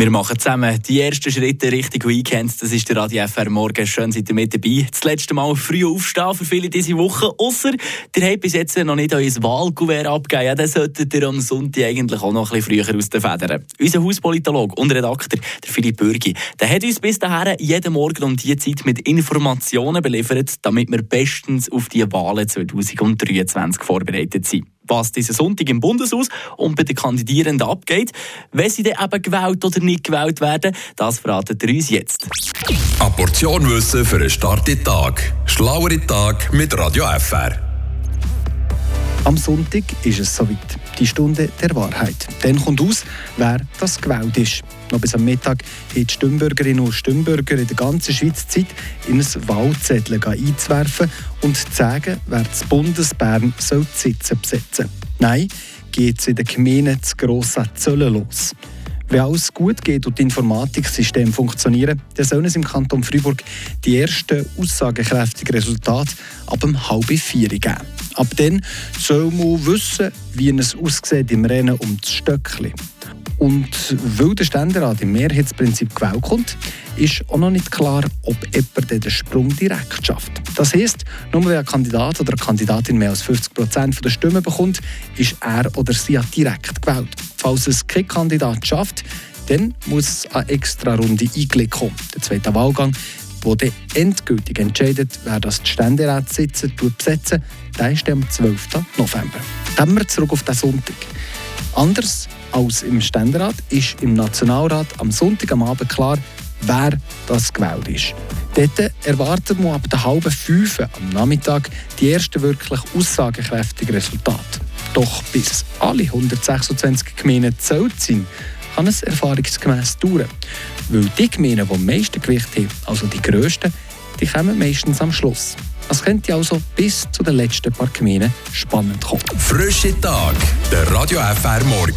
Wir machen zusammen die ersten Schritte Richtung Weekend. Das ist der Radio FR Morgen. Schön, seid ihr mit dabei. Das letzte Mal früh aufstehen für viele diese Woche. Ausser, ihr habt bis jetzt noch nicht euer Wahlkuvert abgegeben. Ja, dann solltet ihr am Sonntag eigentlich auch noch ein bisschen früher aus den Federn. Unser Hauspolitologe und Redakteur, der Philipp Bürgi, der hat uns bis dahin jeden Morgen um diese Zeit mit Informationen beliefert, damit wir bestens auf die Wahlen 2023 vorbereitet sind was diesen Sonntag im Bundeshaus und bei den Kandidierenden abgeht. Wenn sie dann eben gewählt oder nicht gewählt werden, das verratet er uns jetzt. Eine Portion Wissen für einen starken Tag. Schlauere Tag mit Radio FR. Am Sonntag ist es soweit. Die Stunde der Wahrheit. Dann kommt aus, wer das gewählt ist. Noch bis am Mittag haben die Stimmbürgerinnen und Stimmbürger in der ganzen Schweiz Zeit, in ein Wahlzettel einzuwerfen und zu sagen, wer das Bundesbern soll die Sitze besetzen Nein, geht es in den Gemeinden zu grossen Zöllen los. Wenn alles gut geht und die Informatiksysteme funktionieren, dann sollen es im Kanton Freiburg die ersten aussagekräftigen Resultate ab dem halben vier geben. Ab dann soll man wissen, wie es aussieht im Rennen um das Stöckchen. Und weil der Ständerat im Mehrheitsprinzip gewählt kommt, ist auch noch nicht klar, ob jemand den Sprung direkt schafft. Das heisst, nur wenn ein Kandidat oder eine Kandidatin mehr als 50 Prozent der Stimmen bekommt, ist er oder sie direkt gewählt. Falls es kein Kandidat schafft, dann muss eine extra Runde eingelegt kommen. Der zweite Wahlgang, wo dann endgültig entscheidet, wer das Ständeratssitze besetzen, der ist am 12. November. Dann wir zurück auf den Sonntag. Anders als im Ständerat ist im Nationalrat am Sonntag am Abend klar, wer das gewählt ist. Dort erwarten wir ab der halben fünf am Nachmittag die ersten wirklich aussagekräftigen Resultate. Doch bis alle 126 Gemeinden zählt sind, kann es erfahrungsgemäß dauern. Weil die Gemeinden, die am meisten Gewicht haben, also die grössten, die kommen meistens am Schluss. Es könnte also bis zu den letzten paar Gemeinden spannend kommen. Frische Tag, der Radio FR Morgen.